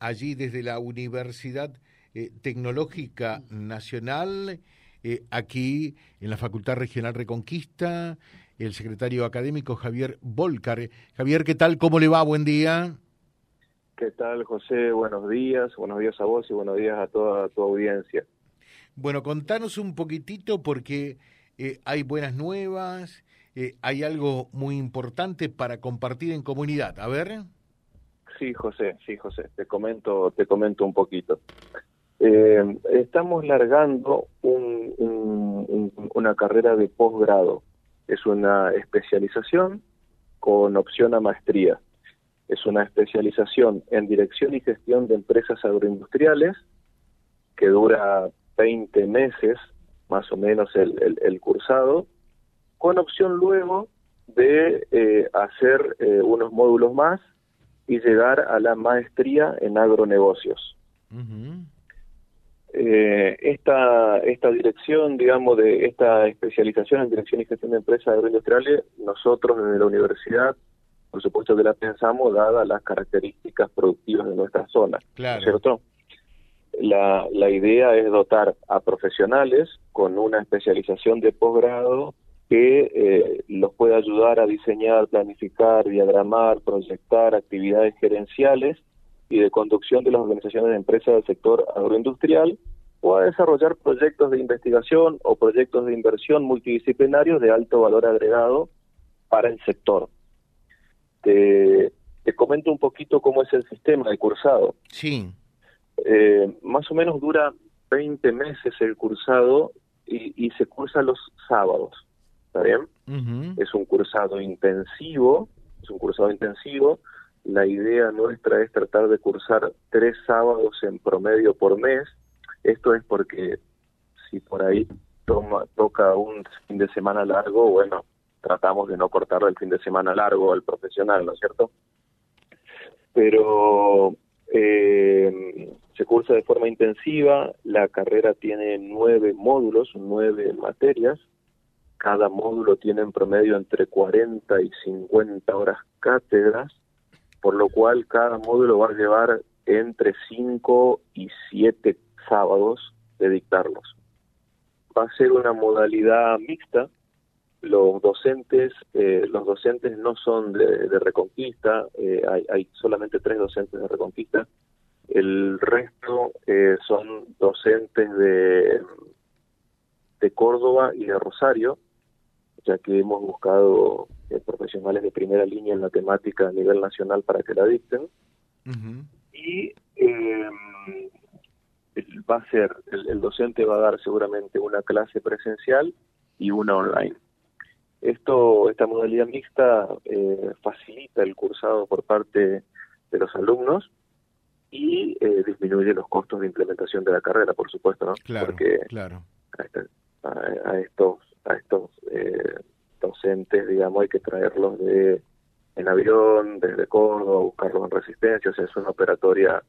allí desde la Universidad eh, Tecnológica Nacional, eh, aquí en la Facultad Regional Reconquista, el secretario académico Javier Volcar. Javier, ¿qué tal? ¿Cómo le va? Buen día. ¿Qué tal, José? Buenos días. Buenos días a vos y buenos días a toda tu audiencia. Bueno, contanos un poquitito porque eh, hay buenas nuevas, hay algo muy importante para compartir en comunidad. A ver. Sí, José, sí, José. Te comento, te comento un poquito. Eh, estamos largando una carrera de posgrado. Es una especialización con opción a maestría. Es una especialización en dirección y gestión de empresas agroindustriales que dura 20 meses, más o menos el, cursado, con opción luego de eh, hacer eh, unos módulos más y llegar a la maestría en agronegocios. Eh, esta, esta dirección, digamos, de esta especialización en dirección y gestión de empresas agroindustriales, nosotros desde la universidad, por supuesto que la pensamos dadas las características productivas de nuestra zona, ¿cierto? La, la idea es dotar a profesionales con una especialización de posgrado que eh, los pueda ayudar a diseñar, planificar, diagramar, proyectar actividades gerenciales y de conducción de las organizaciones de empresas del sector agroindustrial o a desarrollar proyectos de investigación o proyectos de inversión multidisciplinarios de alto valor agregado para el sector. Te, comento un poquito cómo es el sistema de cursado. Sí. Eh, más o menos dura 20 meses el cursado y, y se cursa los sábados. ¿Está bien? Es un cursado intensivo, es un cursado intensivo la idea nuestra es tratar de cursar tres sábados en promedio por mes. Esto es porque si por ahí toma, toca un fin de semana largo, bueno, tratamos de no cortarle el fin de semana largo al profesional, ¿no es cierto? Pero eh, se cursa de forma intensiva, la carrera tiene nueve módulos, nueve materias, cada módulo tiene en promedio entre 40 y 50 horas cátedras, por lo cual cada módulo va a llevar entre 5 y 7 sábados de dictarlos. Va a ser una modalidad mixta. Los docentes, eh, los docentes no son de, Reconquista, eh, hay, solamente tres docentes de Reconquista. El resto eh, son docentes de, de Córdoba y de Rosario, ya que hemos buscado eh, profesionales de primera línea en la temática a nivel nacional para que la dicten. Y eh, va a ser, el, docente va a dar seguramente una clase presencial y una online. Esto, esta modalidad mixta eh, facilita el cursado por parte de los alumnos y disminuye los costos de implementación de la carrera, por supuesto, ¿no? Claro, Porque claro. Este, a, estos a estos eh, docentes, digamos, hay que traerlos de en avión, desde Córdoba, buscarlos en resistencia, o sea, es una operatoria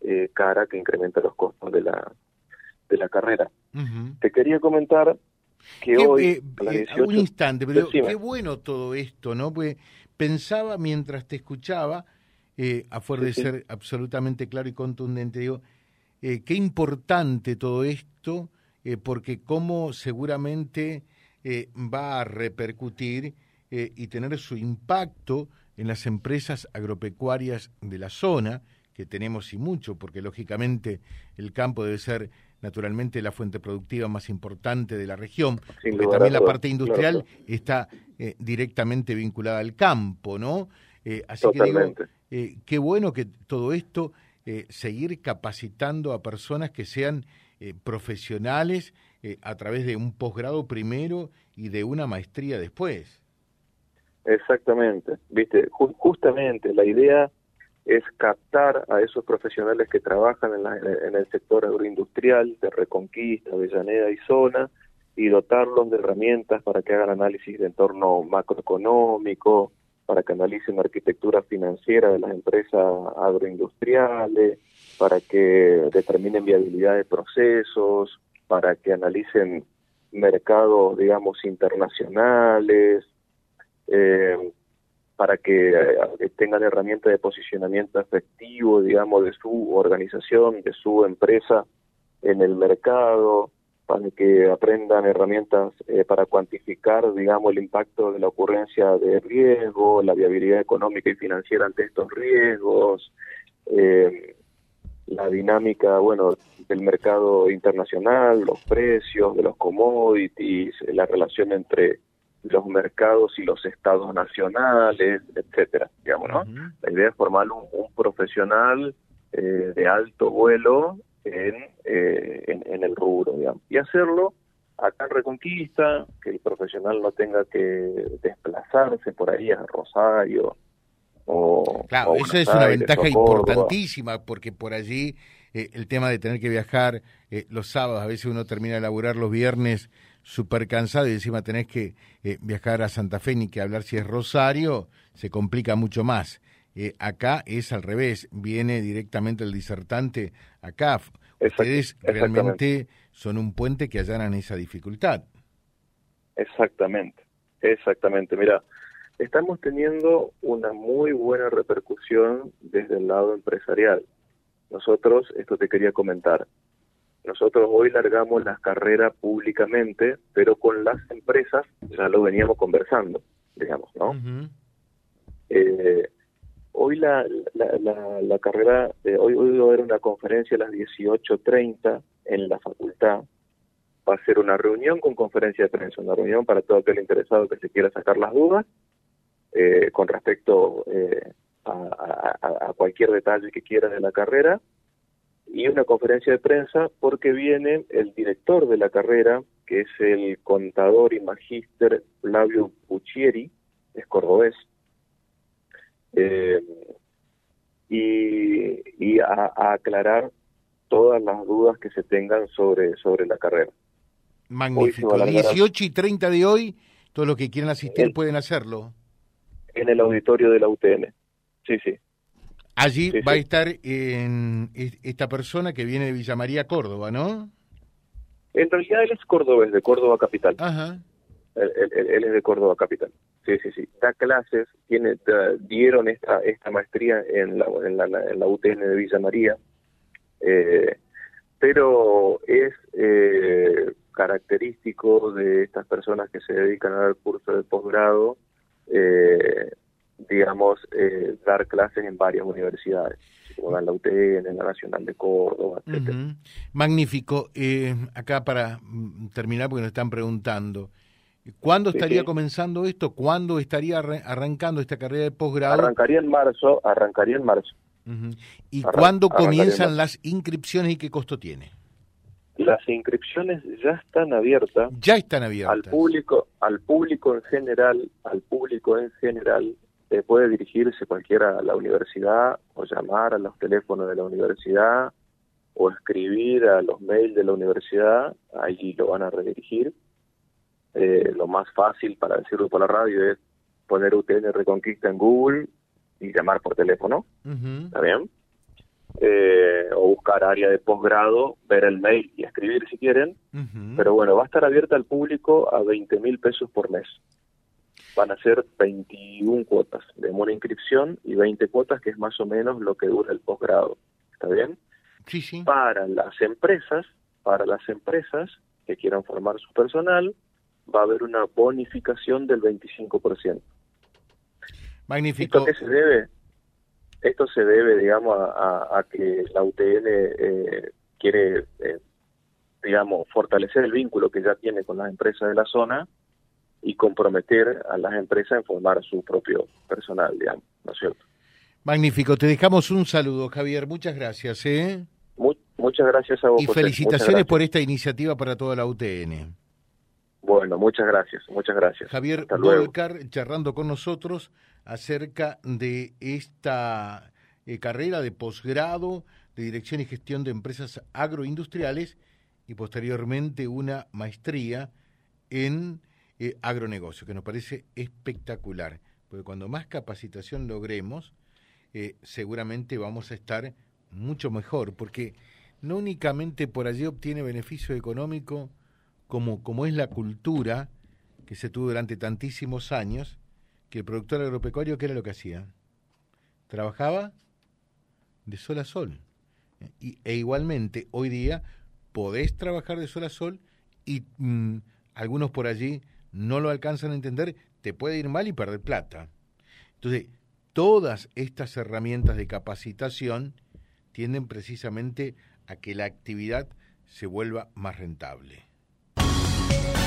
eh, cara que incrementa los costos de la, de la carrera. Te quería comentar que hoy... Eh, un instante, pero qué bueno todo esto, ¿no? Pues pensaba mientras te escuchaba, a fuer de ser absolutamente claro y contundente, digo, qué importante todo esto, porque como seguramente eh, va a repercutir eh, y tener su impacto en las empresas agropecuarias de la zona, que tenemos y mucho, porque lógicamente el campo debe ser naturalmente la fuente productiva más importante de la región, porque también la parte industrial está eh, directamente vinculada al campo, ¿no? así que digo, qué bueno que todo esto, seguir capacitando a personas que sean profesionales eh, a través de un posgrado primero y de una maestría después. Exactamente, viste, justamente la idea es captar a esos profesionales que trabajan en, en, el sector agroindustrial de Reconquista, Avellaneda y zona y dotarlos de herramientas para que hagan análisis de entorno macroeconómico, para que analicen la arquitectura financiera de las empresas agroindustriales, para que determinen viabilidad de procesos, para que analicen mercados, digamos, internacionales, eh, para que tengan herramientas de posicionamiento efectivo, digamos, de su organización, de su empresa en el mercado, para que aprendan herramientas eh, para cuantificar, digamos, el impacto de la ocurrencia de riesgo, la viabilidad económica y financiera ante estos riesgos, eh, la dinámica, bueno, del mercado internacional, los precios de los commodities, la relación entre los mercados y los estados nacionales, etcétera, digamos, ¿no? La idea es formar un, profesional eh, de alto vuelo eh, en, en, el rubro, digamos. Y hacerlo acá en Reconquista, que el profesional no tenga que desplazarse por ahí a Rosario o... Claro, esa es una ventaja importantísima, porque por allí eh, el tema de tener que viajar eh, los sábados, a veces uno termina de laburar los viernes súper cansado y encima tenés que viajar a Santa Fe ni que hablar si es Rosario, se complica mucho más. Eh, acá es al revés, viene directamente el disertante acá. Ustedes realmente son un puente que allanan esa dificultad. Exactamente, exactamente. Mira, estamos teniendo una muy buena repercusión desde el lado empresarial. Nosotros, esto te quería comentar, nosotros hoy largamos las carreras públicamente, pero con las empresas ya lo veníamos conversando, digamos, ¿no? eh, Hoy la, la, carrera, de hoy, hoy va a haber una conferencia a las 18.30 en la facultad. Va a ser una reunión con conferencia de prensa, una reunión para todo aquel interesado que se quiera sacar las dudas eh, con respecto eh, a, a, cualquier detalle que quiera de la carrera y una conferencia de prensa porque viene el director de la carrera, que es el contador y magíster Flavio Puccieri, es cordobés, eh, y, a, aclarar todas las dudas que se tengan sobre, sobre la carrera. Magnífico. 18 y 30 de hoy, todos los que quieran asistir pueden hacerlo. En el auditorio de la UTN. Sí, sí. Allí va a estar en esta persona que viene de Villa María, Córdoba, ¿no? En realidad él es cordobés, de Córdoba Capital. Ajá. Él, él, es de Córdoba Capital. Sí, sí, sí. Da clases, tiene, dieron esta, esta maestría en la, en, la, UTN de Villa María, eh, pero es eh, característico de estas personas que se dedican a dar curso de posgrado, eh, digamos, dar clases en varias universidades como en la UTN, en la Nacional de Córdoba, etc. Magnífico. acá para mm, terminar, porque nos están preguntando, ¿Cuándo estaría comenzando esto? ¿Cuándo estaría arrancando esta carrera de posgrado? Arrancaría en marzo, arrancaría en marzo. ¿Y cuándo comienzan las inscripciones y qué costo tiene? Las inscripciones ya están abiertas. Ya están abiertas. Al público, al público en general, al público en general, eh, puede dirigirse cualquiera a la universidad o llamar a los teléfonos de la universidad o escribir a los mails de la universidad, ahí lo van a redirigir eh, lo más fácil para decirlo por la radio es poner UTN Reconquista en Google y llamar por teléfono, ¿está bien? Eh, o buscar área de posgrado, ver el mail y escribir si quieren, pero bueno, va a estar abierta al público a 20 mil pesos por mes. Van a ser 21 cuotas de una inscripción y 20 cuotas, que es más o menos lo que dura el posgrado, ¿está bien? Sí, sí. Para las empresas, para las empresas que quieran formar su personal, va a haber una bonificación del 25%. Magnífico. ¿Esto qué se debe? Esto se debe, digamos, a, que la UTN eh, quiere, eh, digamos, fortalecer el vínculo que ya tiene con las empresas de la zona y comprometer a las empresas en formar su propio personal, digamos, ¿no es cierto? Magnífico. Te dejamos un saludo, Javier. Muchas gracias. ¿eh? muchas gracias a vos. Y felicitaciones por esta iniciativa para toda la UTN. Muchas gracias, muchas gracias. Javier Volcar charlando con nosotros acerca de esta eh, carrera de posgrado de Dirección y Gestión de Empresas Agroindustriales y posteriormente una maestría en eh, agronegocio, que nos parece espectacular, porque cuando más capacitación logremos, eh, seguramente vamos a estar mucho mejor, porque no únicamente por allí obtiene beneficio económico, como, como es la cultura que se tuvo durante tantísimos años, que el productor agropecuario, ¿qué era lo que hacía? Trabajaba de sol a sol. Y, e igualmente, hoy día podés trabajar de sol a sol y mm, algunos por allí no lo alcanzan a entender, te puede ir mal y perder plata. Entonces, todas estas herramientas de capacitación tienden precisamente a que la actividad se vuelva más rentable